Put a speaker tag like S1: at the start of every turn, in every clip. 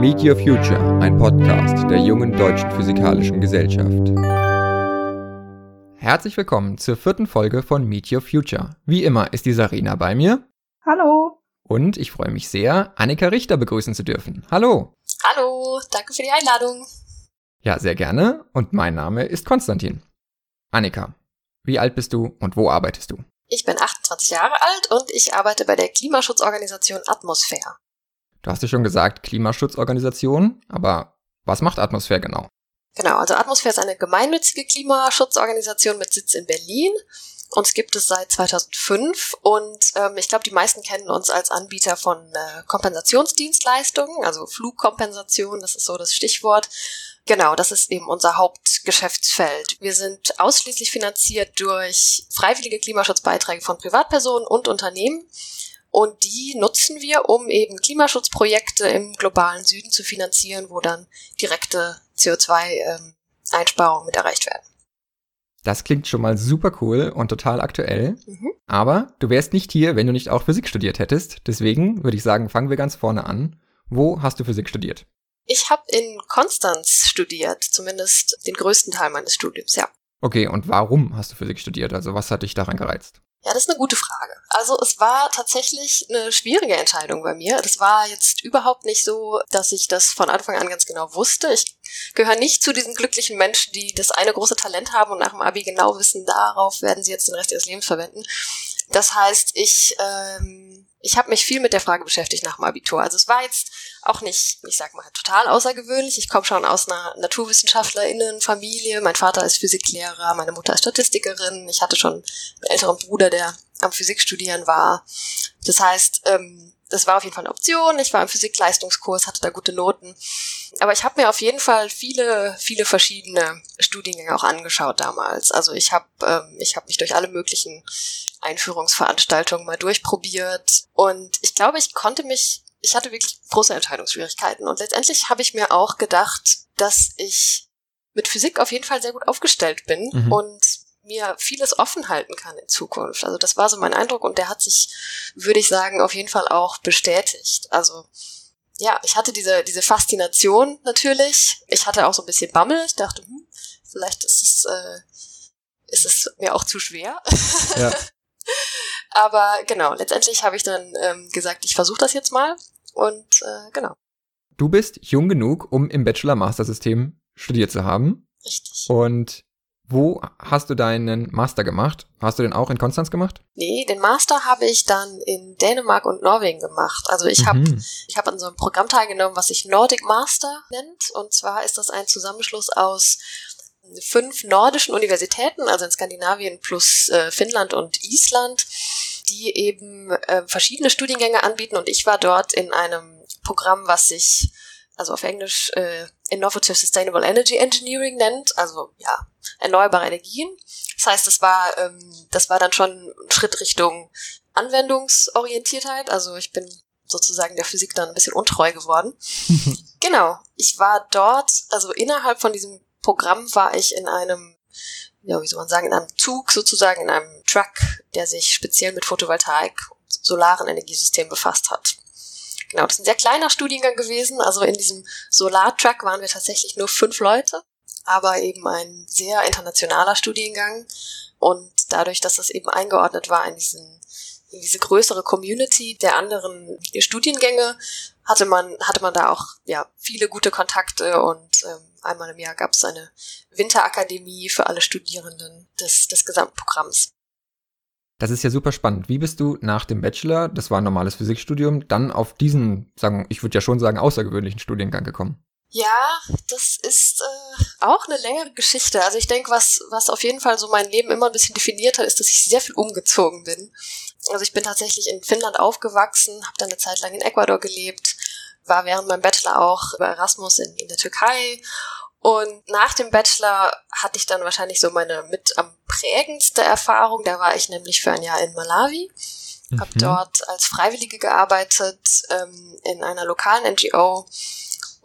S1: Meet Your Future, ein Podcast der jungen deutschen physikalischen Gesellschaft. Herzlich willkommen zur vierten Folge von Meet Your Future. Wie immer ist die Sarina bei mir.
S2: Hallo.
S1: Und ich freue mich sehr, Annika Richter begrüßen zu dürfen. Hallo.
S3: Hallo, danke für die Einladung.
S1: Ja, sehr gerne. Und mein Name ist Konstantin. Annika, wie alt bist du und wo arbeitest du?
S3: Ich bin 28 Jahre alt und ich arbeite bei der Klimaschutzorganisation Atmosphäre.
S1: Du hast ja schon gesagt, Klimaschutzorganisation, aber was macht Atmosphäre genau?
S3: Genau, also Atmosphäre ist eine gemeinnützige Klimaschutzorganisation mit Sitz in Berlin. Uns gibt es seit 2005 und ähm, ich glaube, die meisten kennen uns als Anbieter von äh, Kompensationsdienstleistungen, also Flugkompensation, das ist so das Stichwort. Genau, das ist eben unser Hauptgeschäftsfeld. Wir sind ausschließlich finanziert durch freiwillige Klimaschutzbeiträge von Privatpersonen und Unternehmen. Und die nutzen wir, um eben Klimaschutzprojekte im globalen Süden zu finanzieren, wo dann direkte CO2-Einsparungen ähm, mit erreicht werden.
S1: Das klingt schon mal super cool und total aktuell. Mhm. Aber du wärst nicht hier, wenn du nicht auch Physik studiert hättest. Deswegen würde ich sagen, fangen wir ganz vorne an. Wo hast du Physik studiert?
S3: Ich habe in Konstanz studiert, zumindest den größten Teil meines Studiums, ja.
S1: Okay, und warum hast du Physik studiert? Also was hat dich daran gereizt?
S3: Ja, das ist eine gute Frage. Also es war tatsächlich eine schwierige Entscheidung bei mir. Das war jetzt überhaupt nicht so, dass ich das von Anfang an ganz genau wusste. Ich gehöre nicht zu diesen glücklichen Menschen, die das eine große Talent haben und nach dem Abi genau wissen, darauf werden sie jetzt den Rest ihres Lebens verwenden. Das heißt, ich ähm, ich habe mich viel mit der Frage beschäftigt nach dem Abitur. Also es war jetzt auch nicht, ich sag mal, total außergewöhnlich. Ich komme schon aus einer NaturwissenschaftlerInnen-Familie. Mein Vater ist Physiklehrer, meine Mutter ist Statistikerin. Ich hatte schon einen älteren Bruder, der am Physikstudieren war. Das heißt, ähm, das war auf jeden Fall eine Option. Ich war im Physikleistungskurs, hatte da gute Noten. Aber ich habe mir auf jeden Fall viele, viele verschiedene Studiengänge auch angeschaut damals. Also ich habe ähm, ich hab mich durch alle möglichen Einführungsveranstaltungen mal durchprobiert. Und ich glaube, ich konnte mich, ich hatte wirklich große Entscheidungsschwierigkeiten. Und letztendlich habe ich mir auch gedacht, dass ich mit Physik auf jeden Fall sehr gut aufgestellt bin mhm. und mir vieles offen halten kann in Zukunft. Also das war so mein Eindruck und der hat sich, würde ich sagen, auf jeden Fall auch bestätigt. Also ja, ich hatte diese, diese Faszination natürlich. Ich hatte auch so ein bisschen Bammel. Ich dachte, hm, vielleicht ist es, äh, ist es mir auch zu schwer. Ja. Aber genau, letztendlich habe ich dann ähm, gesagt, ich versuche das jetzt mal. Und äh, genau.
S1: Du bist jung genug, um im Bachelor-Master-System studiert zu haben.
S3: Richtig.
S1: Und wo hast du deinen Master gemacht? Hast du den auch in Konstanz gemacht?
S3: Nee, den Master habe ich dann in Dänemark und Norwegen gemacht. Also ich mhm. habe ich habe an so einem Programm teilgenommen, was sich Nordic Master nennt. Und zwar ist das ein Zusammenschluss aus fünf nordischen Universitäten, also in Skandinavien plus äh, Finnland und Island, die eben äh, verschiedene Studiengänge anbieten. Und ich war dort in einem Programm, was sich also auf Englisch äh, Innovative Sustainable Energy Engineering nennt, also ja, erneuerbare Energien. Das heißt, das war, ähm, das war dann schon ein Schritt Richtung Anwendungsorientiertheit. Also ich bin sozusagen der Physik dann ein bisschen untreu geworden. genau. Ich war dort, also innerhalb von diesem Programm war ich in einem, ja, wie soll man sagen, in einem Zug sozusagen, in einem Truck, der sich speziell mit Photovoltaik und solaren Energiesystemen befasst hat. Genau, das ist ein sehr kleiner Studiengang gewesen. Also in diesem Solartruck waren wir tatsächlich nur fünf Leute, aber eben ein sehr internationaler Studiengang. Und dadurch, dass das eben eingeordnet war in diesen in diese größere Community der anderen Studiengänge, hatte man, hatte man da auch ja, viele gute Kontakte und ähm, einmal im Jahr gab es eine Winterakademie für alle Studierenden des, des gesamten Programms.
S1: Das ist ja super spannend. Wie bist du nach dem Bachelor, das war ein normales Physikstudium, dann auf diesen, sagen, ich würde ja schon sagen, außergewöhnlichen Studiengang gekommen?
S3: Ja, das ist äh, auch eine längere Geschichte. Also ich denke, was, was auf jeden Fall so mein Leben immer ein bisschen definiert hat, ist, dass ich sehr viel umgezogen bin. Also ich bin tatsächlich in Finnland aufgewachsen, habe dann eine Zeit lang in Ecuador gelebt, war während meinem Bachelor auch über Erasmus in, in der Türkei und nach dem Bachelor hatte ich dann wahrscheinlich so meine mit am prägendste Erfahrung. Da war ich nämlich für ein Jahr in Malawi, mhm. habe dort als Freiwillige gearbeitet ähm, in einer lokalen NGO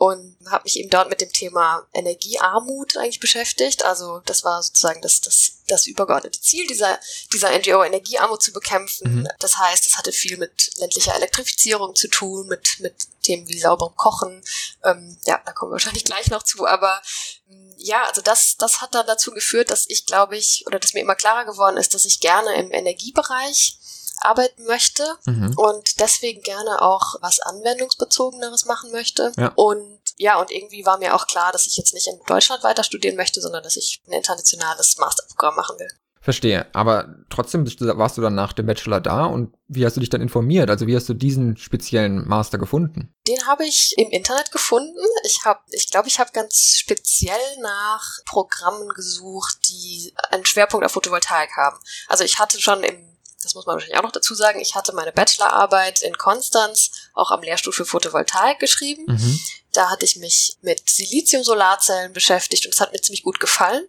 S3: und habe mich eben dort mit dem Thema Energiearmut eigentlich beschäftigt. Also das war sozusagen das, das, das übergeordnete Ziel dieser, dieser NGO, Energiearmut zu bekämpfen. Mhm. Das heißt, es hatte viel mit ländlicher Elektrifizierung zu tun, mit, mit Themen wie sauberem Kochen, Ähm, ja, da kommen wir wahrscheinlich gleich noch zu. Aber ähm, ja, also das, das hat dann dazu geführt, dass ich, glaube ich, oder dass mir immer klarer geworden ist, dass ich gerne im Energiebereich arbeiten möchte mhm. und deswegen gerne auch was anwendungsbezogeneres machen möchte. Ja. Und ja, und irgendwie war mir auch klar, dass ich jetzt nicht in Deutschland weiter studieren möchte, sondern dass ich ein internationales Masterprogramm machen will.
S1: Verstehe. Aber trotzdem warst du dann nach dem Bachelor da und wie hast du dich dann informiert? Also wie hast du diesen speziellen Master gefunden?
S3: Den habe ich im Internet gefunden. Ich habe, ich glaube, ich habe ganz speziell nach Programmen gesucht, die einen Schwerpunkt auf Photovoltaik haben. Also ich hatte schon im das muss man wahrscheinlich auch noch dazu sagen, ich hatte meine Bachelorarbeit in Konstanz auch am Lehrstuhl für Photovoltaik geschrieben. Mhm. Da hatte ich mich mit Silizium-Solarzellen beschäftigt und es hat mir ziemlich gut gefallen.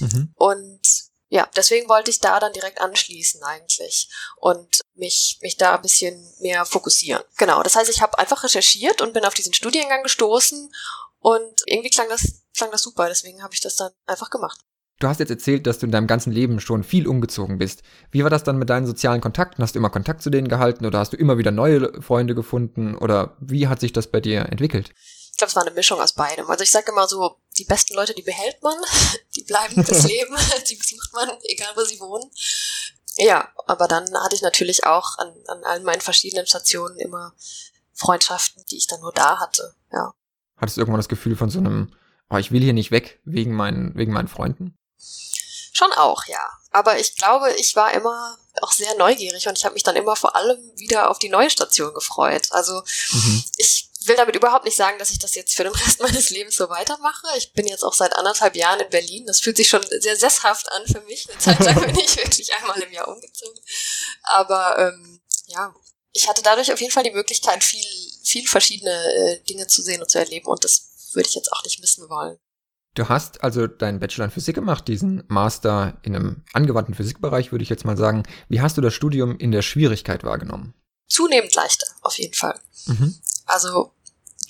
S3: Mhm. Und ja, deswegen wollte ich da dann direkt anschließen eigentlich und mich, mich da ein bisschen mehr fokussieren. Genau, das heißt, ich habe einfach recherchiert und bin auf diesen Studiengang gestoßen und irgendwie klang das, klang das super, deswegen habe ich das dann einfach gemacht.
S1: Du hast jetzt erzählt, dass du in deinem ganzen Leben schon viel umgezogen bist. Wie war das dann mit deinen sozialen Kontakten? Hast du immer Kontakt zu denen gehalten oder hast du immer wieder neue Freunde gefunden oder wie hat sich das bei dir entwickelt?
S3: Ich glaube, es war eine Mischung aus beidem. Also ich sage immer so, die besten Leute, die behält man, die bleiben fürs Leben, die besucht man, egal wo sie wohnen. Ja, aber dann hatte ich natürlich auch an, an allen meinen verschiedenen Stationen immer Freundschaften, die ich dann nur da hatte, ja.
S1: Hattest du irgendwann das Gefühl von so einem, oh, ich will hier nicht weg wegen meinen, wegen meinen Freunden?
S3: Schon auch, ja. Aber ich glaube, ich war immer auch sehr neugierig und ich habe mich dann immer vor allem wieder auf die neue Station gefreut. Also mhm. ich will damit überhaupt nicht sagen, dass ich das jetzt für den Rest meines Lebens so weitermache. Ich bin jetzt auch seit anderthalb Jahren in Berlin. Das fühlt sich schon sehr sesshaft an für mich. Eine Zeit lang bin ich wirklich einmal im Jahr umgezogen. Aber ähm, ja, ich hatte dadurch auf jeden Fall die Möglichkeit, viel, viel verschiedene äh, Dinge zu sehen und zu erleben. Und das würde ich jetzt auch nicht missen wollen.
S1: Du hast also deinen Bachelor in Physik gemacht, diesen Master in einem angewandten Physikbereich, würde ich jetzt mal sagen. Wie hast du das Studium in der Schwierigkeit wahrgenommen?
S3: Zunehmend leichter, auf jeden Fall. Mhm. Also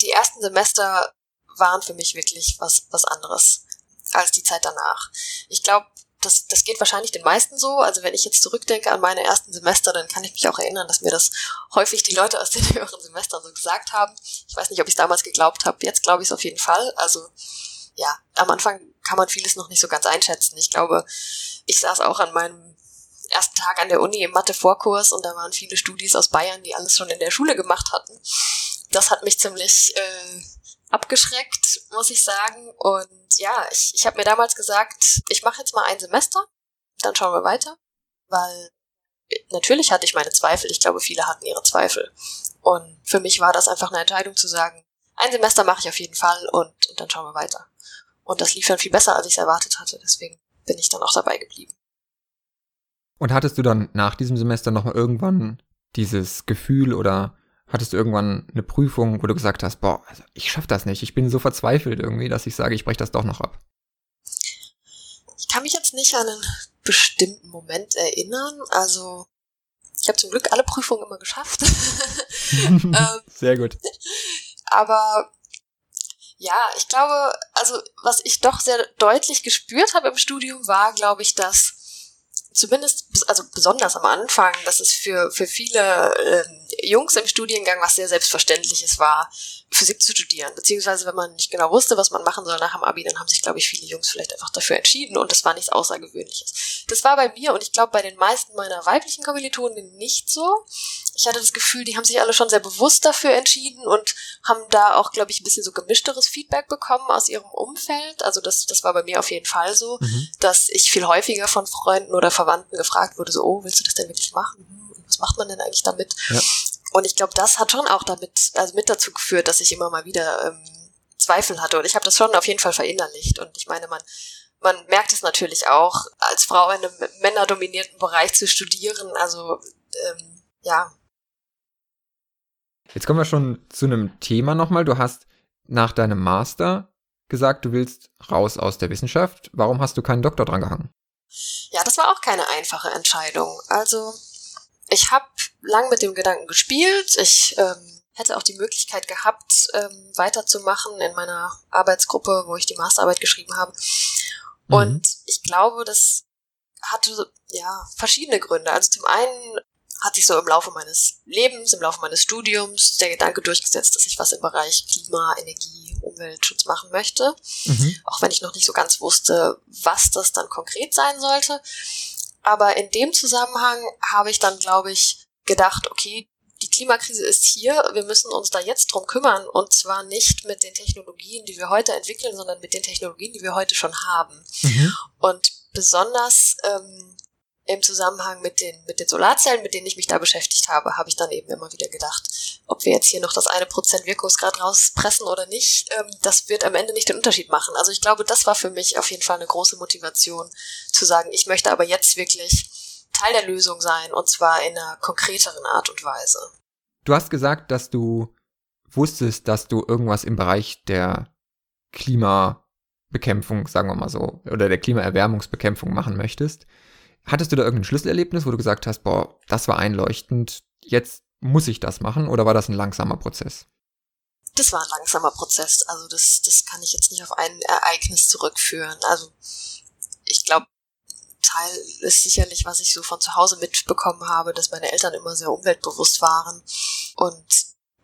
S3: die ersten Semester waren für mich wirklich was, was anderes als die Zeit danach. Ich glaube, das, das geht wahrscheinlich den meisten so. Also wenn ich jetzt zurückdenke an meine ersten Semester, dann kann ich mich auch erinnern, dass mir das häufig die Leute aus den höheren Semestern so gesagt haben. Ich weiß nicht, ob ich es damals geglaubt habe. Jetzt glaube ich es auf jeden Fall. Also ja, am Anfang kann man vieles noch nicht so ganz einschätzen. Ich glaube, ich saß auch an meinem ersten Tag an der Uni im Mathe-Vorkurs und da waren viele Studis aus Bayern, die alles schon in der Schule gemacht hatten. Das hat mich ziemlich äh, abgeschreckt, muss ich sagen. Und ja, ich, ich habe mir damals gesagt, ich mache jetzt mal ein Semester, dann schauen wir weiter. Weil natürlich hatte ich meine Zweifel, ich glaube, viele hatten ihre Zweifel. Und für mich war das einfach eine Entscheidung zu sagen, ein Semester mache ich auf jeden Fall und, und dann schauen wir weiter. Und das lief dann viel besser, als ich es erwartet hatte. Deswegen bin ich dann auch dabei geblieben.
S1: Und hattest du dann nach diesem Semester nochmal irgendwann dieses Gefühl oder hattest du irgendwann eine Prüfung, wo du gesagt hast, boah, also ich schaff das nicht, ich bin so verzweifelt irgendwie, dass ich sage, ich breche das doch noch ab?
S3: Ich kann mich jetzt nicht an einen bestimmten Moment erinnern. Also ich habe zum Glück alle Prüfungen immer geschafft.
S1: ähm, Sehr gut.
S3: Aber ja, ich glaube, also was ich doch sehr deutlich gespürt habe im Studium war, glaube ich, dass zumindest, also besonders am Anfang, dass es für, für viele ähm, Jungs im Studiengang was sehr Selbstverständliches war, Physik zu studieren. Beziehungsweise, wenn man nicht genau wusste, was man machen soll nach dem Abi, dann haben sich, glaube ich, viele Jungs vielleicht einfach dafür entschieden und das war nichts Außergewöhnliches. Das war bei mir und ich glaube bei den meisten meiner weiblichen Kommilitonen nicht so. Ich hatte das Gefühl, die haben sich alle schon sehr bewusst dafür entschieden und haben da auch, glaube ich, ein bisschen so gemischteres Feedback bekommen aus ihrem Umfeld. Also das, das war bei mir auf jeden Fall so, mhm. dass ich viel häufiger von Freunden oder Verwandten gefragt wurde, so, oh, willst du das denn wirklich machen? Was macht man denn eigentlich damit? Ja. Und ich glaube, das hat schon auch damit, also mit dazu geführt, dass ich immer mal wieder ähm, Zweifel hatte. Und ich habe das schon auf jeden Fall verinnerlicht. Und ich meine, man, man merkt es natürlich auch, als Frau in einem männerdominierten Bereich zu studieren. Also ähm, ja.
S1: Jetzt kommen wir schon zu einem Thema nochmal. Du hast nach deinem Master gesagt, du willst raus aus der Wissenschaft. Warum hast du keinen Doktor dran gehangen?
S3: Ja, das war auch keine einfache Entscheidung. Also ich habe lang mit dem Gedanken gespielt. Ich ähm, hätte auch die Möglichkeit gehabt, ähm, weiterzumachen in meiner Arbeitsgruppe, wo ich die Masterarbeit geschrieben habe. Mhm. Und ich glaube, das hatte ja verschiedene Gründe. Also zum einen hat sich so im Laufe meines Lebens, im Laufe meines Studiums der Gedanke durchgesetzt, dass ich was im Bereich Klima, Energie Umweltschutz machen möchte. Mhm. Auch wenn ich noch nicht so ganz wusste, was das dann konkret sein sollte. Aber in dem Zusammenhang habe ich dann, glaube ich, gedacht, okay, die Klimakrise ist hier, wir müssen uns da jetzt drum kümmern und zwar nicht mit den Technologien, die wir heute entwickeln, sondern mit den Technologien, die wir heute schon haben. Mhm. Und besonders ähm, im Zusammenhang mit den, mit den Solarzellen, mit denen ich mich da beschäftigt habe, habe ich dann eben immer wieder gedacht, ob wir jetzt hier noch das eine Prozent Wirkungsgrad rauspressen oder nicht, ähm, das wird am Ende nicht den Unterschied machen. Also ich glaube, das war für mich auf jeden Fall eine große Motivation, zu sagen, ich möchte aber jetzt wirklich Teil der Lösung sein und zwar in einer konkreteren Art und Weise.
S1: Du hast gesagt, dass du wusstest, dass du irgendwas im Bereich der Klimabekämpfung, sagen wir mal so, oder der Klimaerwärmungsbekämpfung machen möchtest. Hattest du da irgendein Schlüsselerlebnis, wo du gesagt hast, boah, das war einleuchtend, jetzt muss ich das machen, oder war das ein langsamer Prozess?
S3: Das war ein langsamer Prozess. Also das, das kann ich jetzt nicht auf ein Ereignis zurückführen. Also ich glaube, Teil ist sicherlich, was ich so von zu Hause mitbekommen habe, dass meine Eltern immer sehr umweltbewusst waren. Und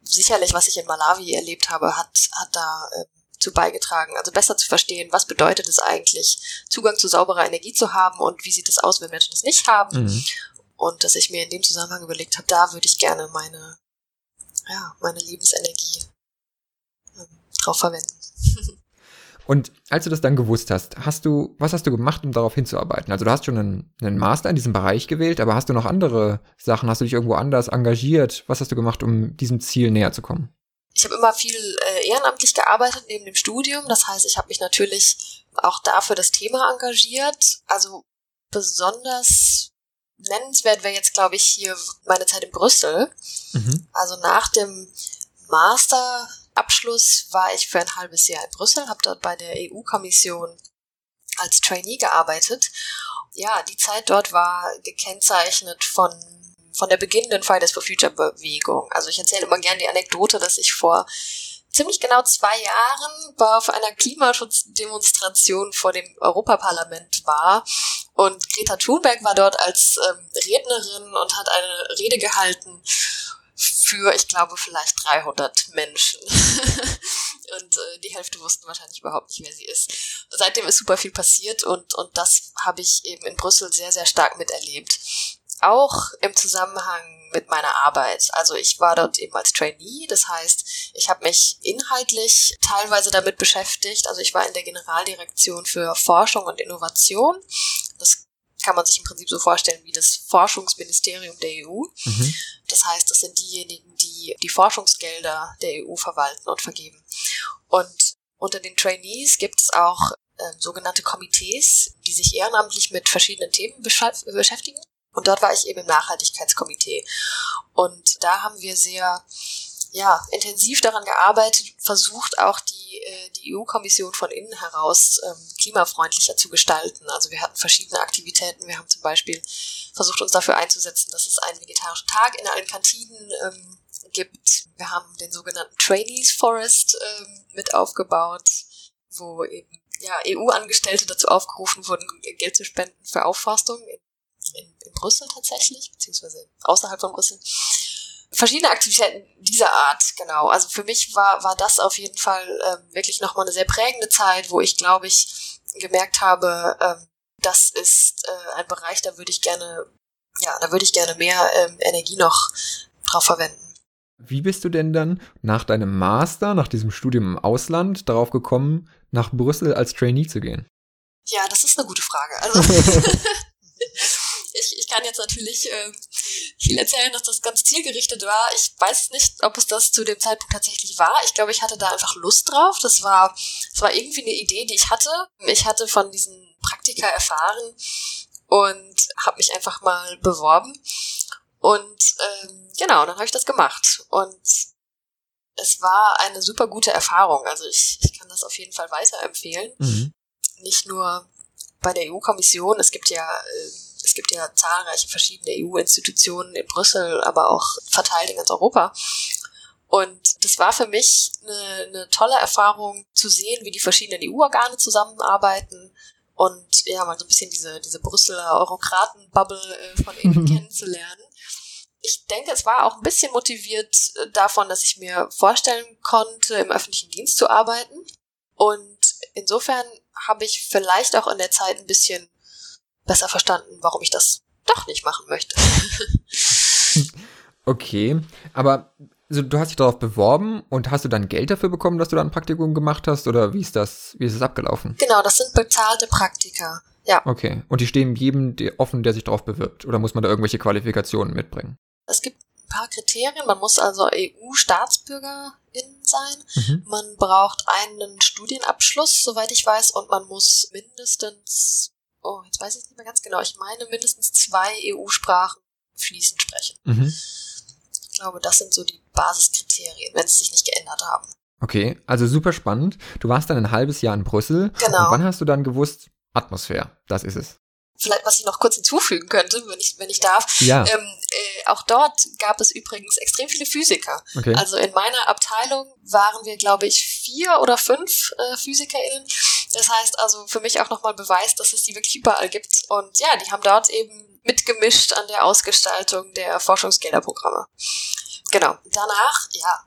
S3: sicherlich, was ich in Malawi erlebt habe, hat, hat da äh, zu beigetragen, also besser zu verstehen, was bedeutet es eigentlich, Zugang zu sauberer Energie zu haben und wie sieht es aus, wenn Menschen das nicht haben. Mhm. Und dass ich mir in dem Zusammenhang überlegt habe, da würde ich gerne meine, ja, meine Lebensenergie ähm, drauf verwenden.
S1: Und als du das dann gewusst hast, hast du, was hast du gemacht, um darauf hinzuarbeiten? Also du hast schon einen, einen, Master in diesem Bereich gewählt, aber hast du noch andere Sachen? Hast du dich irgendwo anders engagiert? Was hast du gemacht, um diesem Ziel näher zu kommen?
S3: Ich habe immer viel äh, ehrenamtlich gearbeitet neben dem Studium. Das heißt, ich habe mich natürlich auch dafür das Thema engagiert. Also besonders nennenswert wäre jetzt, glaube ich, hier meine Zeit in Brüssel. Mhm. Also nach dem Masterabschluss war ich für ein halbes Jahr in Brüssel, habe dort bei der EU-Kommission als Trainee gearbeitet. Ja, die Zeit dort war gekennzeichnet von von der beginnenden Fridays for Future Bewegung. Also ich erzähle immer gerne die Anekdote, dass ich vor ziemlich genau zwei Jahren war auf einer Klimaschutzdemonstration vor dem Europaparlament war und Greta Thunberg war dort als ähm, Rednerin und hat eine Rede gehalten für, ich glaube, vielleicht 300 Menschen. und äh, die Hälfte wussten wahrscheinlich überhaupt nicht, wer sie ist. Seitdem ist super viel passiert und, und das habe ich eben in Brüssel sehr, sehr stark miterlebt auch im Zusammenhang mit meiner Arbeit. Also ich war dort eben als Trainee, das heißt, ich habe mich inhaltlich teilweise damit beschäftigt. Also ich war in der Generaldirektion für Forschung und Innovation. Das kann man sich im Prinzip so vorstellen wie das Forschungsministerium der EU. Mhm. Das heißt, das sind diejenigen, die die Forschungsgelder der EU verwalten und vergeben. Und unter den Trainees gibt es auch äh, sogenannte Komitees, die sich ehrenamtlich mit verschiedenen Themen beschäftigen. Und dort war ich eben im Nachhaltigkeitskomitee. Und da haben wir sehr ja, intensiv daran gearbeitet, versucht auch die, äh, die EU-Kommission von innen heraus ähm, klimafreundlicher zu gestalten. Also wir hatten verschiedene Aktivitäten. Wir haben zum Beispiel versucht, uns dafür einzusetzen, dass es einen vegetarischen Tag in allen Kantinen ähm, gibt. Wir haben den sogenannten Trainees Forest ähm, mit aufgebaut, wo eben ja, EU-Angestellte dazu aufgerufen wurden, Geld zu spenden für Aufforstung in in, in Brüssel tatsächlich, beziehungsweise außerhalb von Brüssel. Verschiedene Aktivitäten dieser Art, genau. Also für mich war, war das auf jeden Fall ähm, wirklich nochmal eine sehr prägende Zeit, wo ich, glaube ich, gemerkt habe, ähm, das ist äh, ein Bereich, da würde ich gerne, ja, da würde ich gerne mehr ähm, Energie noch drauf verwenden.
S1: Wie bist du denn dann nach deinem Master, nach diesem Studium im Ausland, darauf gekommen, nach Brüssel als Trainee zu gehen?
S3: Ja, das ist eine gute Frage. Also ich, ich kann jetzt natürlich äh, viel erzählen, dass das ganz zielgerichtet war. Ich weiß nicht, ob es das zu dem Zeitpunkt tatsächlich war. Ich glaube, ich hatte da einfach Lust drauf. Das war, das war irgendwie eine Idee, die ich hatte. Ich hatte von diesen Praktika erfahren und habe mich einfach mal beworben. Und ähm, genau, dann habe ich das gemacht. Und es war eine super gute Erfahrung. Also ich, ich kann das auf jeden Fall weiterempfehlen. Mhm. Nicht nur bei der EU-Kommission, es gibt ja äh, es gibt ja zahlreiche verschiedene EU-Institutionen in Brüssel, aber auch verteilt in ganz Europa. Und das war für mich eine, eine tolle Erfahrung zu sehen, wie die verschiedenen EU-Organe zusammenarbeiten und ja, mal so ein bisschen diese, diese Brüsseler Eurokraten-Bubble äh, von innen kennenzulernen. ich denke, es war auch ein bisschen motiviert äh, davon, dass ich mir vorstellen konnte, im öffentlichen Dienst zu arbeiten. Und insofern habe ich vielleicht auch in der Zeit ein bisschen besser verstanden, warum ich das doch nicht machen möchte.
S1: okay, aber also du hast dich darauf beworben und hast du dann Geld dafür bekommen, dass du da ein Praktikum gemacht hast oder wie ist das, wie ist es abgelaufen?
S3: Genau, das sind bezahlte Praktika. Ja.
S1: Okay. Und die stehen jedem offen, der sich darauf bewirbt? Oder muss man da irgendwelche Qualifikationen mitbringen?
S3: Es gibt ein paar Kriterien. Man muss also EU-Staatsbürgerin sein. Mhm. Man braucht einen Studienabschluss, soweit ich weiß, und man muss mindestens, oh, jetzt weiß ich nicht mehr ganz genau, ich meine mindestens zwei EU-Sprachen fließend sprechen. Mhm. Ich glaube, das sind so die Basiskriterien, wenn sie sich nicht geändert haben.
S1: Okay, also super spannend. Du warst dann ein halbes Jahr in Brüssel.
S3: Genau.
S1: Und wann hast du dann gewusst, Atmosphäre, das ist es?
S3: vielleicht, was ich noch kurz hinzufügen könnte, wenn ich, wenn ich darf.
S1: Ja.
S3: Ähm, äh, auch dort gab es übrigens extrem viele Physiker.
S1: Okay.
S3: Also in meiner Abteilung waren wir, glaube ich, vier oder fünf äh, PhysikerInnen. Das heißt also für mich auch nochmal Beweis, dass es die wirklich überall gibt. Und ja, die haben dort eben mitgemischt an der Ausgestaltung der Forschungsgelderprogramme. Genau. Danach, ja,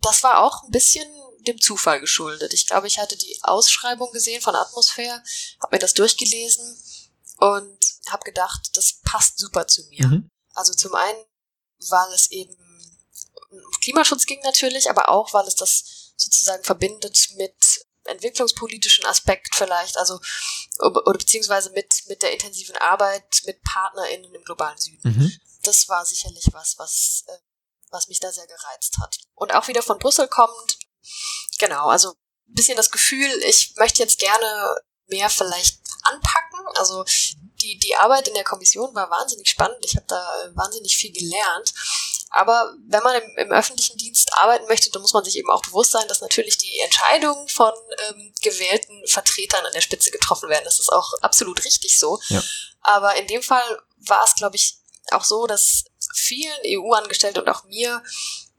S3: das war auch ein bisschen dem Zufall geschuldet. Ich glaube, ich hatte die Ausschreibung gesehen von Atmosphäre, habe mir das durchgelesen und habe gedacht, das passt super zu mir. Mhm. Also zum einen, weil es eben um Klimaschutz ging natürlich, aber auch, weil es das sozusagen verbindet mit entwicklungspolitischen Aspekt vielleicht, also oder beziehungsweise mit mit der intensiven Arbeit mit PartnerInnen im globalen Süden. Mhm. Das war sicherlich was, was äh, was mich da sehr gereizt hat. Und auch wieder von Brüssel kommt, genau, also ein bisschen das Gefühl, ich möchte jetzt gerne mehr vielleicht anpacken. Also die, die Arbeit in der Kommission war wahnsinnig spannend. Ich habe da äh, wahnsinnig viel gelernt. Aber wenn man im, im, öffentlichen Dienst arbeiten möchte, dann muss man sich eben auch bewusst sein, dass natürlich die Entscheidungen von ähm, gewählten Vertretern an der Spitze getroffen werden. Das ist auch absolut richtig so.
S1: Ja.
S3: Aber in dem Fall war es, glaube ich, auch so, dass vielen EU-Angestellten und auch mir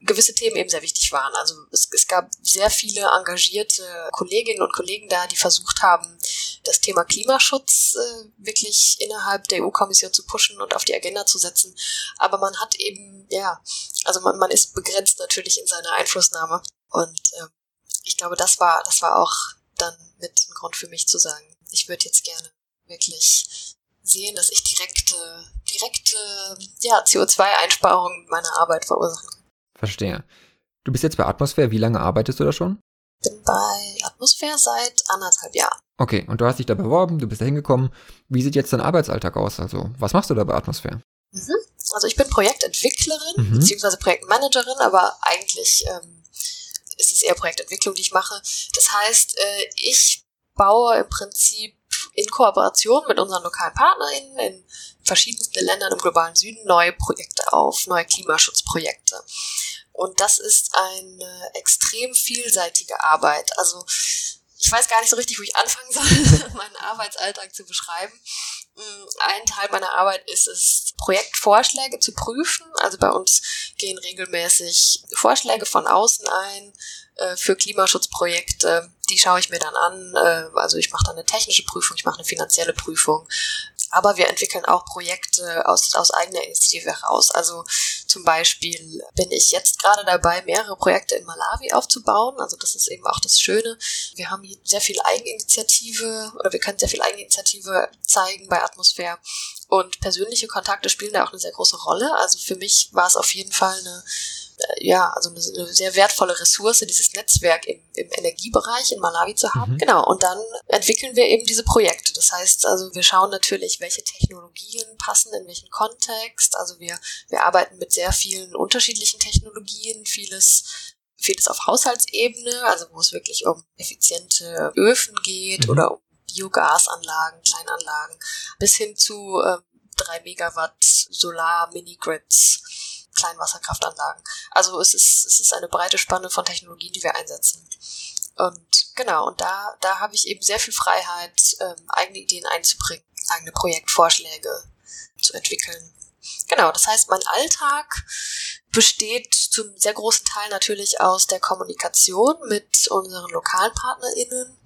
S3: gewisse Themen eben sehr wichtig waren. Also es, es gab sehr viele engagierte Kolleginnen und Kollegen da, die versucht haben, das Thema Klimaschutz äh, wirklich innerhalb der EU-Kommission zu pushen und auf die Agenda zu setzen. Aber man hat eben, ja, also man, man ist begrenzt natürlich in seiner Einflussnahme. Und äh, ich glaube, das war, das war auch dann mit ein Grund für mich zu sagen, ich würde jetzt gerne wirklich sehen, dass ich direkte, direkte ja, CO2-Einsparungen mit meiner Arbeit verursachen kann.
S1: Verstehe. Du bist jetzt bei Atmosphäre. Wie lange arbeitest du da schon?
S3: Bin bei Atmosphäre seit anderthalb Jahren.
S1: Okay, und du hast dich da beworben, du bist da hingekommen. Wie sieht jetzt dein Arbeitsalltag aus? Also, was machst du da bei Atmosphäre?
S3: Mhm. Also ich bin Projektentwicklerin, mhm. beziehungsweise Projektmanagerin, aber eigentlich ähm, ist es eher Projektentwicklung, die ich mache. Das heißt, äh, ich baue im Prinzip in Kooperation mit unseren lokalen PartnerInnen in verschiedensten Ländern im globalen Süden neue Projekte auf, neue Klimaschutzprojekte. Und das ist eine extrem vielseitige Arbeit. Also ich weiß gar nicht so richtig, wo ich anfangen soll, meinen Arbeitsalltag zu beschreiben. Mm, ein Teil meiner Arbeit ist es, Projektvorschläge zu prüfen. Also bei uns gehen regelmäßig Vorschläge von außen ein äh, für Klimaschutzprojekte. Die schaue ich mir dann an. Äh, also ich mache dann eine technische Prüfung, ich mache eine finanzielle Prüfung. Aber wir entwickeln auch Projekte aus, aus eigener Initiative heraus. Also zum Beispiel bin ich jetzt gerade dabei, mehrere Projekte in Malawi aufzubauen. Also das ist eben auch das Schöne. Wir haben sehr viel Eigeninitiative oder wir können sehr viel Eigeninitiative zeigen bei Atmosphäre. Und persönliche Kontakte spielen da auch eine sehr große Rolle. Also für mich war es auf jeden Fall eine äh, ja, also eine, eine, sehr wertvolle Ressource, dieses Netzwerk im, im Energiebereich in Malawi zu haben. Mhm. Genau. Und dann entwickeln wir eben diese Projekte. Das heißt, also wir schauen natürlich, welche Technologien passen in welchen Kontext. Also wir, wir arbeiten mit sehr vielen unterschiedlichen Technologien, vieles vieles auf Haushaltsebene, also wo es wirklich um effiziente Öfen geht mhm. oder um Biogasanlagen, Kleinanlagen, bis hin zu äh, 3 Megawatt Solar-Mini-Grids Kleinwasserkraftanlagen. Also es ist, es ist eine breite Spanne von Technologien, die wir einsetzen. Und genau, und da, da habe ich eben sehr viel Freiheit, ähm, eigene Ideen einzubringen, eigene Projektvorschläge zu entwickeln. Genau, das heißt, mein Alltag besteht zum sehr großen Teil natürlich aus der Kommunikation mit unseren lokalen PartnerInnen,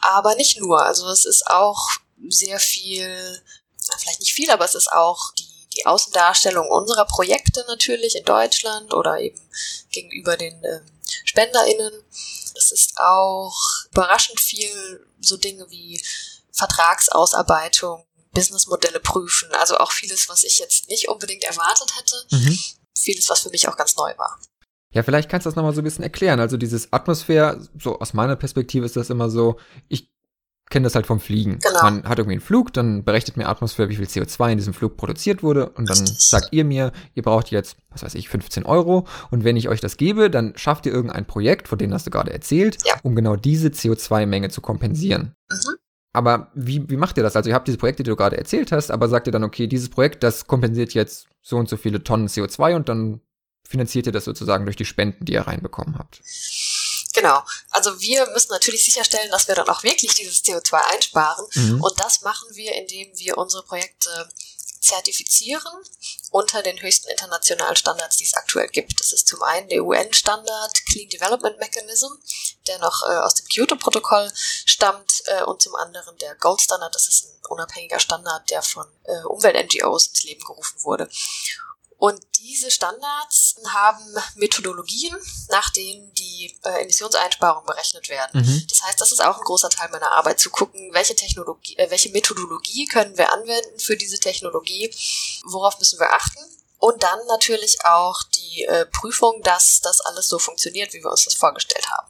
S3: aber nicht nur. Also es ist auch sehr viel, vielleicht nicht viel, aber es ist auch die die Außendarstellung unserer Projekte natürlich in Deutschland oder eben gegenüber den ähm, SpenderInnen. Es ist auch überraschend viel so Dinge wie Vertragsausarbeitung, Businessmodelle prüfen, also auch vieles, was ich jetzt nicht unbedingt erwartet hätte. Mhm. Vieles, was für mich auch ganz neu war.
S1: Ja, vielleicht kannst du das nochmal so ein bisschen erklären. Also dieses Atmosphäre, so aus meiner Perspektive ist das immer so, ich kenne das halt vom Fliegen. Genau. Man hat irgendwie einen Flug, dann berechnet mir Atmosphäre, wie viel CO2 in diesem Flug produziert wurde und dann sagt ihr mir, ihr braucht jetzt, was weiß ich, 15 Euro und wenn ich euch das gebe, dann schafft ihr irgendein Projekt, von dem hast du gerade erzählt, ja. um genau diese CO2-Menge zu kompensieren. Mhm. Aber wie, wie macht ihr das? Also ihr habt diese Projekte, die du gerade erzählt hast, aber sagt ihr dann, okay, dieses Projekt, das kompensiert jetzt so und so viele Tonnen CO2 und dann finanziert ihr das sozusagen durch die Spenden, die ihr reinbekommen habt.
S3: Genau. Also wir müssen natürlich sicherstellen, dass wir dann auch wirklich dieses CO2 einsparen. Mhm. Und das machen wir, indem wir unsere Projekte zertifizieren unter den höchsten internationalen Standards, die es aktuell gibt. Das ist zum einen der UN-Standard Clean Development Mechanism, der noch äh, aus dem Kyoto-Protokoll stammt, äh, und zum anderen der Gold Standard, das ist ein unabhängiger Standard, der von äh, Umwelt-NGOs ins Leben gerufen wurde. Und diese Standards haben Methodologien, nach denen die äh, Emissionseinsparungen berechnet werden. Mhm. Das heißt, das ist auch ein großer Teil meiner Arbeit, zu gucken, welche Technologie, äh, welche Methodologie können wir anwenden für diese Technologie, worauf müssen wir achten. Und dann natürlich auch die äh, Prüfung, dass das alles so funktioniert, wie wir uns das vorgestellt haben.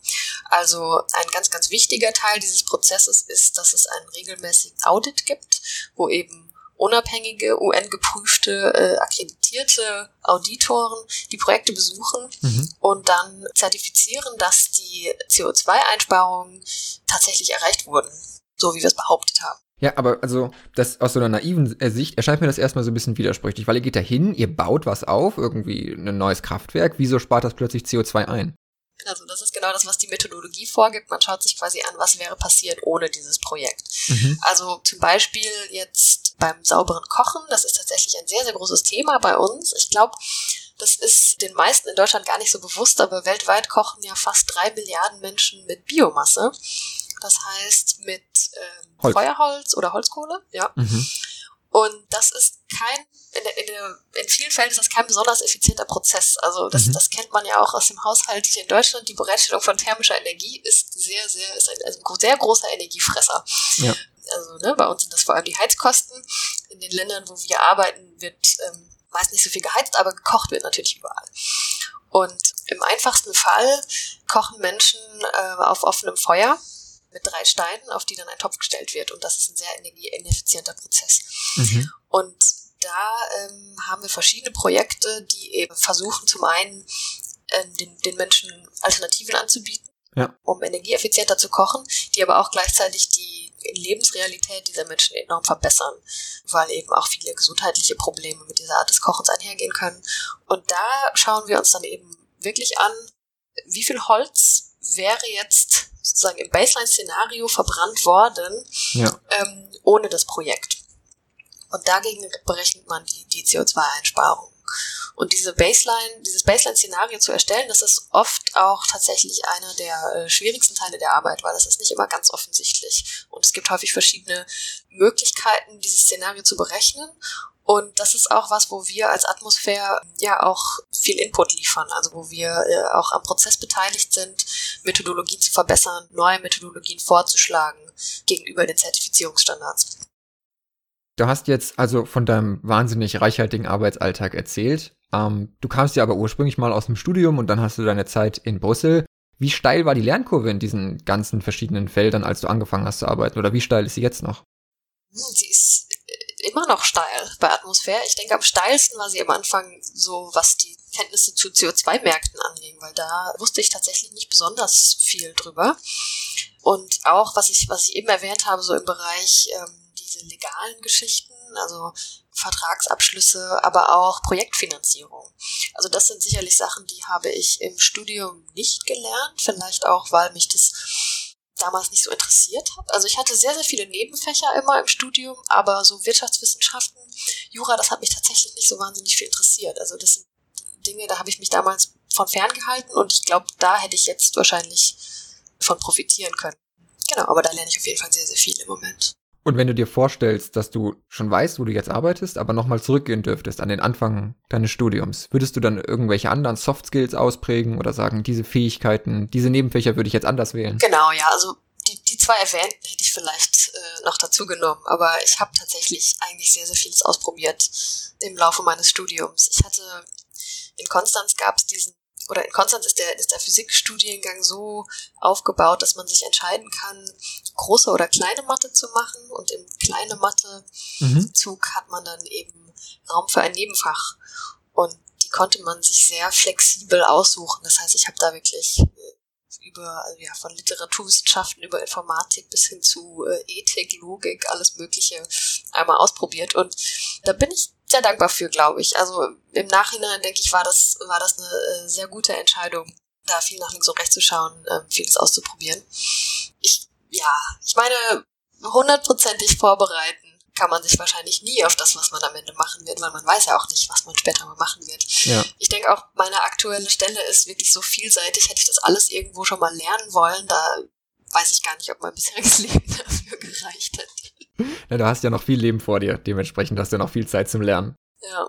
S3: Also ein ganz, ganz wichtiger Teil dieses Prozesses ist, dass es einen regelmäßigen Audit gibt, wo eben unabhängige, UN-geprüfte, äh, akkreditierte Auditoren die Projekte besuchen mhm. und dann zertifizieren, dass die CO2-Einsparungen tatsächlich erreicht wurden, so wie wir es behauptet haben.
S1: Ja, aber also das aus so einer naiven äh, Sicht erscheint mir das erstmal so ein bisschen widersprüchlich, weil ihr geht da hin, ihr baut was auf, irgendwie ein neues Kraftwerk, wieso spart das plötzlich CO2 ein?
S3: Also das ist genau das, was die Methodologie vorgibt. Man schaut sich quasi an, was wäre passiert ohne dieses Projekt. Mhm. Also zum Beispiel jetzt beim sauberen Kochen, das ist tatsächlich ein sehr, sehr großes Thema bei uns. Ich glaube, das ist den meisten in Deutschland gar nicht so bewusst, aber weltweit kochen ja fast drei Milliarden Menschen mit Biomasse. Das heißt mit ähm, Feuerholz oder Holzkohle, ja. Mhm. Und das ist kein, in, in, in vielen Fällen ist das kein besonders effizienter Prozess. Also das, mhm. das kennt man ja auch aus dem Haushalt hier in Deutschland. Die Bereitstellung von thermischer Energie ist sehr, sehr, ist ein, also ein sehr großer Energiefresser. Ja. Also ne, bei uns sind das vor allem die Heizkosten. In den Ländern, wo wir arbeiten, wird ähm, meist nicht so viel geheizt, aber gekocht wird natürlich überall. Und im einfachsten Fall kochen Menschen äh, auf offenem Feuer mit drei Steinen, auf die dann ein Topf gestellt wird. Und das ist ein sehr energieineffizienter Prozess. Mhm. Und da ähm, haben wir verschiedene Projekte, die eben versuchen, zum einen äh, den, den Menschen Alternativen anzubieten, ja. um energieeffizienter zu kochen, die aber auch gleichzeitig die Lebensrealität dieser Menschen enorm verbessern, weil eben auch viele gesundheitliche Probleme mit dieser Art des Kochens einhergehen können. Und da schauen wir uns dann eben wirklich an, wie viel Holz wäre jetzt sozusagen im Baseline-Szenario verbrannt worden, ja. ähm, ohne das Projekt. Und dagegen berechnet man die, die CO2-Einsparung. Und diese Baseline, dieses Baseline-Szenario zu erstellen, das ist oft auch tatsächlich einer der äh, schwierigsten Teile der Arbeit, weil das ist nicht immer ganz offensichtlich. Und es gibt häufig verschiedene Möglichkeiten, dieses Szenario zu berechnen. Und das ist auch was, wo wir als Atmosphäre ja auch viel Input liefern, also wo wir äh, auch am Prozess beteiligt sind, Methodologien zu verbessern, neue Methodologien vorzuschlagen gegenüber den Zertifizierungsstandards.
S1: Du hast jetzt also von deinem wahnsinnig reichhaltigen Arbeitsalltag erzählt. Ähm, du kamst ja aber ursprünglich mal aus dem Studium und dann hast du deine Zeit in Brüssel. Wie steil war die Lernkurve in diesen ganzen verschiedenen Feldern, als du angefangen hast zu arbeiten? Oder wie steil ist sie jetzt noch?
S3: Sie ist immer noch steil bei Atmosphäre. Ich denke, am steilsten war sie am Anfang so, was die Kenntnisse zu CO2-Märkten anging, weil da wusste ich tatsächlich nicht besonders viel drüber. Und auch, was ich, was ich eben erwähnt habe, so im Bereich ähm, diese legalen Geschichten, also Vertragsabschlüsse, aber auch Projektfinanzierung. Also das sind sicherlich Sachen, die habe ich im Studium nicht gelernt, vielleicht auch, weil mich das damals nicht so interessiert hat. Also ich hatte sehr, sehr viele Nebenfächer immer im Studium, aber so Wirtschaftswissenschaften, Jura, das hat mich tatsächlich nicht so wahnsinnig viel interessiert. Also das sind Dinge, da habe ich mich damals von fern gehalten und ich glaube, da hätte ich jetzt wahrscheinlich von profitieren können. Genau, aber da lerne ich auf jeden Fall sehr, sehr viel im Moment.
S1: Und wenn du dir vorstellst, dass du schon weißt, wo du jetzt arbeitest, aber nochmal zurückgehen dürftest an den Anfang deines Studiums, würdest du dann irgendwelche anderen Soft Skills ausprägen oder sagen, diese Fähigkeiten, diese Nebenfächer würde ich jetzt anders wählen?
S3: Genau, ja, also die, die zwei erwähnten hätte ich vielleicht äh, noch dazu genommen, aber ich habe tatsächlich eigentlich sehr, sehr vieles ausprobiert im Laufe meines Studiums. Ich hatte in Konstanz gab es diesen oder in Konstanz ist der, ist der Physikstudiengang so aufgebaut, dass man sich entscheiden kann, große oder kleine Mathe zu machen. Und im kleine Mathe-Zug mhm. hat man dann eben Raum für ein Nebenfach. Und die konnte man sich sehr flexibel aussuchen. Das heißt, ich habe da wirklich äh, über, also ja, von Literaturwissenschaften über Informatik bis hin zu äh, Ethik, Logik, alles Mögliche einmal ausprobiert. Und da bin ich sehr dankbar für, glaube ich. Also im Nachhinein denke ich, war das, war das eine äh, sehr gute Entscheidung, da viel nach links und rechts zu schauen, äh, vieles auszuprobieren. Ich, ja, ich meine, hundertprozentig vorbereiten kann man sich wahrscheinlich nie auf das, was man am Ende machen wird, weil man weiß ja auch nicht, was man später mal machen wird. Ja. Ich denke auch, meine aktuelle Stelle ist wirklich so vielseitig, hätte ich das alles irgendwo schon mal lernen wollen, da weiß ich gar nicht, ob mein bisheriges Leben dafür gereicht hätte.
S1: Na, du hast ja noch viel Leben vor dir, dementsprechend hast du noch viel Zeit zum Lernen.
S3: Ja.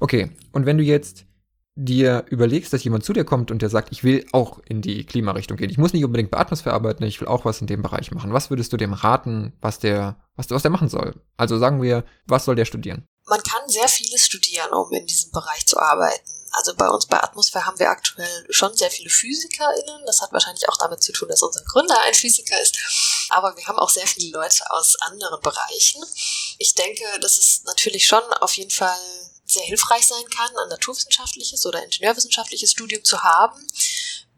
S1: Okay, und wenn du jetzt dir überlegst, dass jemand zu dir kommt und der sagt, ich will auch in die Klimarichtung gehen. Ich muss nicht unbedingt bei Atmosphäre arbeiten, ich will auch was in dem Bereich machen. Was würdest du dem raten, was der, was, was der machen soll? Also sagen wir, was soll der studieren?
S3: Man kann sehr vieles studieren, um in diesem Bereich zu arbeiten. Also bei uns bei Atmosphäre haben wir aktuell schon sehr viele PhysikerInnen. Das hat wahrscheinlich auch damit zu tun, dass unser Gründer ein Physiker ist. Aber wir haben auch sehr viele Leute aus anderen Bereichen. Ich denke, dass es natürlich schon auf jeden Fall sehr hilfreich sein kann, ein naturwissenschaftliches oder ingenieurwissenschaftliches Studium zu haben.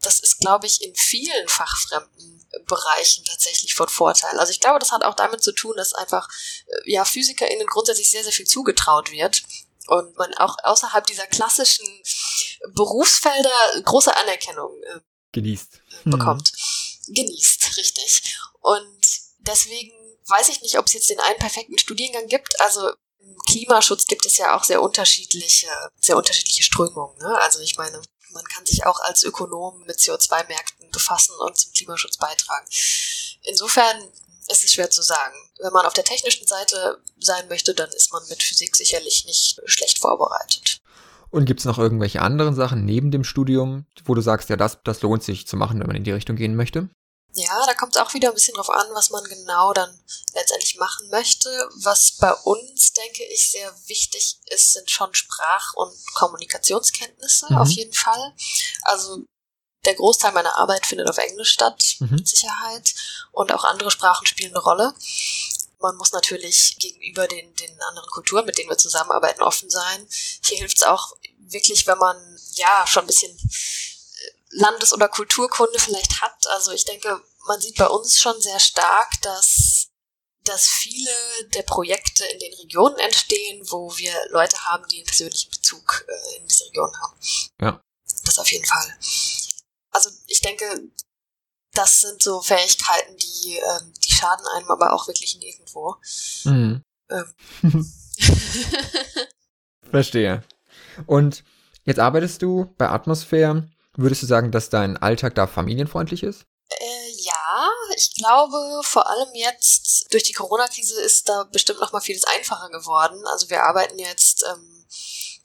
S3: Das ist, glaube ich, in vielen fachfremden Bereichen tatsächlich von Vorteil. Also ich glaube, das hat auch damit zu tun, dass einfach äh, ja PhysikerInnen grundsätzlich sehr, sehr viel zugetraut wird und man auch außerhalb dieser klassischen Berufsfelder große Anerkennung äh,
S1: genießt.
S3: Hm. bekommt. Hm. Genießt, richtig. Und deswegen weiß ich nicht, ob es jetzt den einen perfekten Studiengang gibt. Also im Klimaschutz gibt es ja auch sehr unterschiedliche, sehr unterschiedliche Strömungen. Ne? Also ich meine, man kann sich auch als Ökonom mit CO2-Märkten befassen und zum Klimaschutz beitragen. Insofern es ist schwer zu sagen. Wenn man auf der technischen Seite sein möchte, dann ist man mit Physik sicherlich nicht schlecht vorbereitet.
S1: Und gibt es noch irgendwelche anderen Sachen neben dem Studium, wo du sagst, ja, das, das lohnt sich zu machen, wenn man in die Richtung gehen möchte?
S3: Ja, da kommt es auch wieder ein bisschen drauf an, was man genau dann letztendlich machen möchte. Was bei uns, denke ich, sehr wichtig ist, sind schon Sprach- und Kommunikationskenntnisse mhm. auf jeden Fall. Also der Großteil meiner Arbeit findet auf Englisch statt, mhm. mit Sicherheit. Und auch andere Sprachen spielen eine Rolle. Man muss natürlich gegenüber den, den anderen Kulturen, mit denen wir zusammenarbeiten, offen sein. Hier hilft es auch wirklich, wenn man ja schon ein bisschen äh, Landes- oder Kulturkunde vielleicht hat. Also ich denke, man sieht bei uns schon sehr stark, dass dass viele der Projekte in den Regionen entstehen, wo wir Leute haben, die einen persönlichen Bezug äh, in diese Region haben.
S1: Ja.
S3: Das auf jeden Fall also ich denke, das sind so Fähigkeiten, die, ähm, die schaden einem aber auch wirklich nirgendwo. Mhm. Ähm.
S1: Verstehe. Und jetzt arbeitest du bei Atmosphäre. Würdest du sagen, dass dein Alltag da familienfreundlich ist?
S3: Äh, ja, ich glaube, vor allem jetzt durch die Corona-Krise ist da bestimmt noch mal vieles einfacher geworden. Also wir arbeiten jetzt ähm,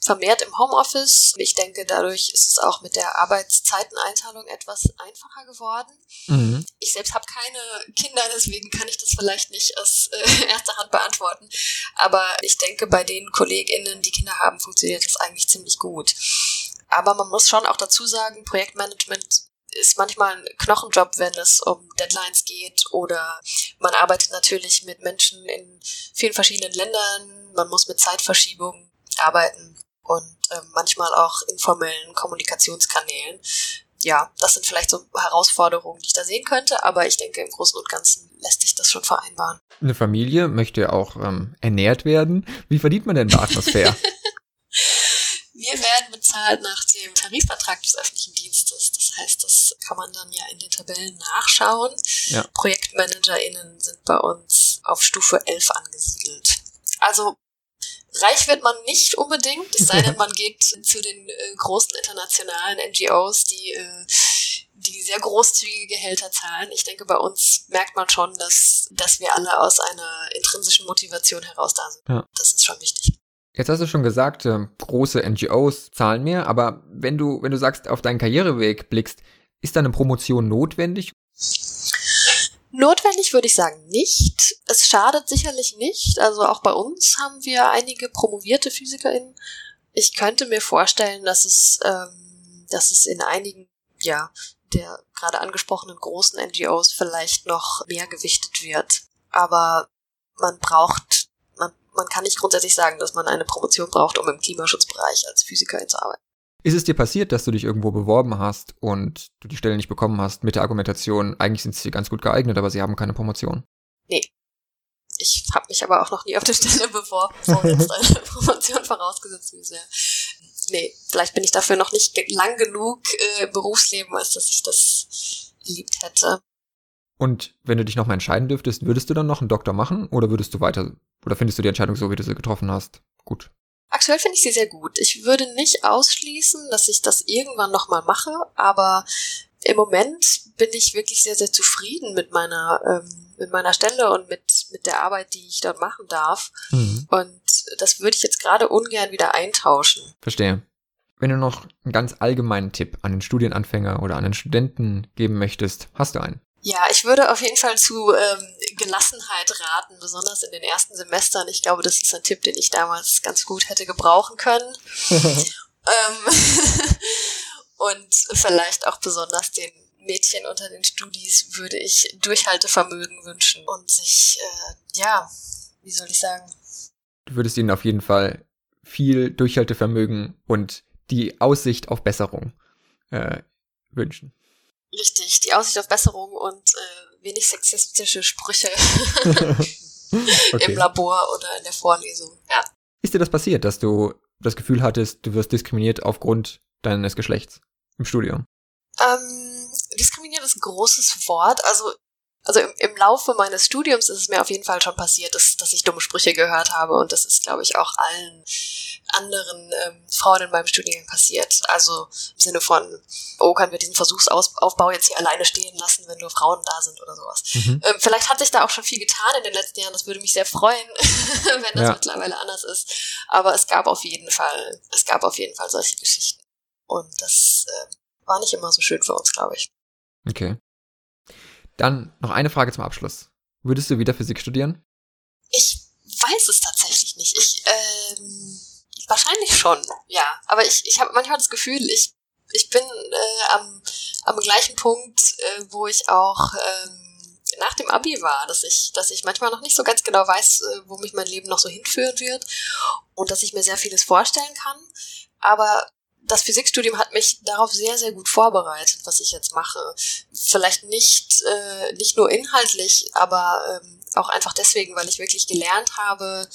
S3: vermehrt im Homeoffice. Ich denke, dadurch ist es auch mit der Arbeitszeiteneinteilung etwas einfacher geworden. Mhm. Ich selbst habe keine Kinder, deswegen kann ich das vielleicht nicht aus äh, erster Hand beantworten. Aber ich denke, bei den KollegInnen, die Kinder haben, funktioniert das eigentlich ziemlich gut. Aber man muss schon auch dazu sagen, Projektmanagement ist manchmal ein Knochenjob, wenn es um Deadlines geht oder man arbeitet natürlich mit Menschen in vielen verschiedenen Ländern, man muss mit Zeitverschiebungen arbeiten und äh, manchmal auch informellen Kommunikationskanälen. Ja, das sind vielleicht so Herausforderungen, die ich da sehen könnte, aber ich denke, im Großen und Ganzen lässt sich das schon vereinbaren.
S1: Eine Familie möchte ja auch ähm, ernährt werden. Wie verdient man denn bei Atmosphäre?
S3: Wir werden bezahlt nach dem Tarifvertrag des öffentlichen Dienstes. Das heißt, das kann man dann ja in den Tabellen nachschauen. Ja. ProjektmanagerInnen sind bei uns auf Stufe 11 angesiedelt. Also Reich wird man nicht unbedingt, es sei denn, man geht zu den äh, großen internationalen NGOs, die, äh, die sehr großzügige Gehälter zahlen. Ich denke, bei uns merkt man schon, dass, dass wir alle aus einer intrinsischen Motivation heraus da sind. Ja. Das ist schon wichtig.
S1: Jetzt hast du schon gesagt, äh, große NGOs zahlen mehr, aber wenn du, wenn du sagst, auf deinen Karriereweg blickst, ist da eine Promotion notwendig?
S3: Notwendig würde ich sagen nicht. Es schadet sicherlich nicht. Also auch bei uns haben wir einige promovierte PhysikerInnen. Ich könnte mir vorstellen, dass es, ähm, dass es in einigen, ja, der gerade angesprochenen großen NGOs vielleicht noch mehr gewichtet wird. Aber man braucht, man, man kann nicht grundsätzlich sagen, dass man eine Promotion braucht, um im Klimaschutzbereich als Physikerin zu arbeiten.
S1: Ist es dir passiert, dass du dich irgendwo beworben hast und du die Stelle nicht bekommen hast mit der Argumentation, eigentlich sind sie ganz gut geeignet, aber sie haben keine Promotion?
S3: Nee. Ich habe mich aber auch noch nie auf der Stelle beworben, so jetzt eine Promotion vorausgesetzt wäre. Nee, vielleicht bin ich dafür noch nicht lang genug äh, im Berufsleben, als dass ich das geliebt hätte.
S1: Und wenn du dich nochmal entscheiden dürftest, würdest du dann noch einen Doktor machen oder würdest du weiter, oder findest du die Entscheidung so, wie du sie getroffen hast, gut?
S3: Aktuell finde ich sie sehr gut. Ich würde nicht ausschließen, dass ich das irgendwann nochmal mache, aber im Moment bin ich wirklich sehr, sehr zufrieden mit meiner, ähm, mit meiner Stelle und mit, mit der Arbeit, die ich dort machen darf. Mhm. Und das würde ich jetzt gerade ungern wieder eintauschen.
S1: Verstehe. Wenn du noch einen ganz allgemeinen Tipp an den Studienanfänger oder an den Studenten geben möchtest, hast du einen?
S3: Ja, ich würde auf jeden Fall zu ähm, Gelassenheit raten, besonders in den ersten Semestern. Ich glaube, das ist ein Tipp, den ich damals ganz gut hätte gebrauchen können. ähm, und vielleicht auch besonders den Mädchen unter den Studis würde ich Durchhaltevermögen wünschen und sich, äh, ja, wie soll ich sagen?
S1: Du würdest ihnen auf jeden Fall viel Durchhaltevermögen und die Aussicht auf Besserung äh, wünschen.
S3: Richtig, die Aussicht auf Besserung und äh, wenig sexistische Sprüche okay. im Labor oder in der Vorlesung. Ja.
S1: Ist dir das passiert, dass du das Gefühl hattest, du wirst diskriminiert aufgrund deines Geschlechts im Studium?
S3: Ähm, diskriminiert ist ein großes Wort. Also also im, im Laufe meines Studiums ist es mir auf jeden Fall schon passiert, dass, dass ich dumme Sprüche gehört habe und das ist, glaube ich, auch allen anderen ähm, Frauen in meinem Studiengang passiert. Also im Sinne von, oh, können wir diesen Versuchsaufbau jetzt hier alleine stehen lassen, wenn nur Frauen da sind oder sowas. Mhm. Ähm, vielleicht hat sich da auch schon viel getan in den letzten Jahren. Das würde mich sehr freuen, wenn das ja. mittlerweile anders ist. Aber es gab auf jeden Fall, es gab auf jeden Fall solche Geschichten. Und das äh, war nicht immer so schön für uns, glaube ich.
S1: Okay. Dann noch eine Frage zum Abschluss. Würdest du wieder Physik studieren?
S3: Ich weiß es tatsächlich nicht. Ich, ähm, wahrscheinlich schon, ja. Aber ich, ich habe manchmal das Gefühl, ich, ich bin äh, am, am gleichen Punkt, äh, wo ich auch ähm, nach dem Abi war, dass ich, dass ich manchmal noch nicht so ganz genau weiß, äh, wo mich mein Leben noch so hinführen wird und dass ich mir sehr vieles vorstellen kann. Aber das Physikstudium hat mich darauf sehr, sehr gut vorbereitet, was ich jetzt mache. Vielleicht nicht, äh, nicht nur inhaltlich, aber ähm, auch einfach deswegen, weil ich wirklich gelernt habe,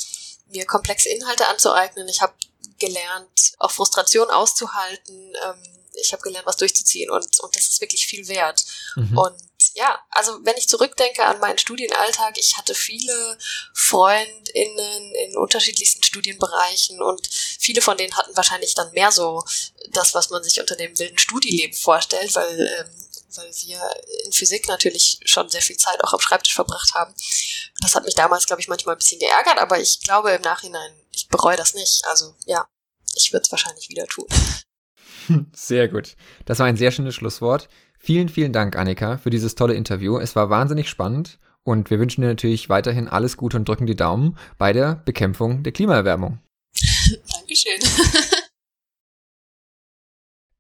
S3: mir komplexe Inhalte anzueignen. Ich habe gelernt, auch Frustration auszuhalten. Ähm, ich habe gelernt, was durchzuziehen und, und das ist wirklich viel wert. Mhm. Und ja, also wenn ich zurückdenke an meinen Studienalltag, ich hatte viele FreundInnen in unterschiedlichsten Studienbereichen und viele von denen hatten wahrscheinlich dann mehr so das, was man sich unter dem wilden Studieleben vorstellt, weil, ähm, weil wir in Physik natürlich schon sehr viel Zeit auch am Schreibtisch verbracht haben. Das hat mich damals, glaube ich, manchmal ein bisschen geärgert, aber ich glaube im Nachhinein, ich bereue das nicht. Also ja, ich würde es wahrscheinlich wieder tun.
S1: Sehr gut. Das war ein sehr schönes Schlusswort. Vielen, vielen Dank, Annika, für dieses tolle Interview. Es war wahnsinnig spannend und wir wünschen dir natürlich weiterhin alles Gute und drücken die Daumen bei der Bekämpfung der Klimaerwärmung.
S3: Dankeschön.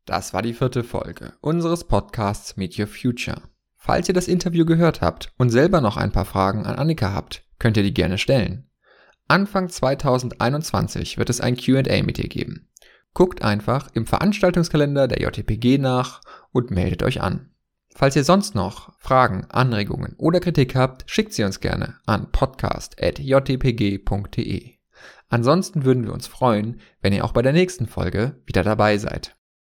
S1: Das war die vierte Folge unseres Podcasts Meet Your Future. Falls ihr das Interview gehört habt und selber noch ein paar Fragen an Annika habt, könnt ihr die gerne stellen. Anfang 2021 wird es ein QA mit ihr geben. Guckt einfach im Veranstaltungskalender der JTPG nach und meldet euch an. Falls ihr sonst noch Fragen, Anregungen oder Kritik habt, schickt sie uns gerne an podcast.jtpg.de. Ansonsten würden wir uns freuen, wenn ihr auch bei der nächsten Folge wieder dabei seid.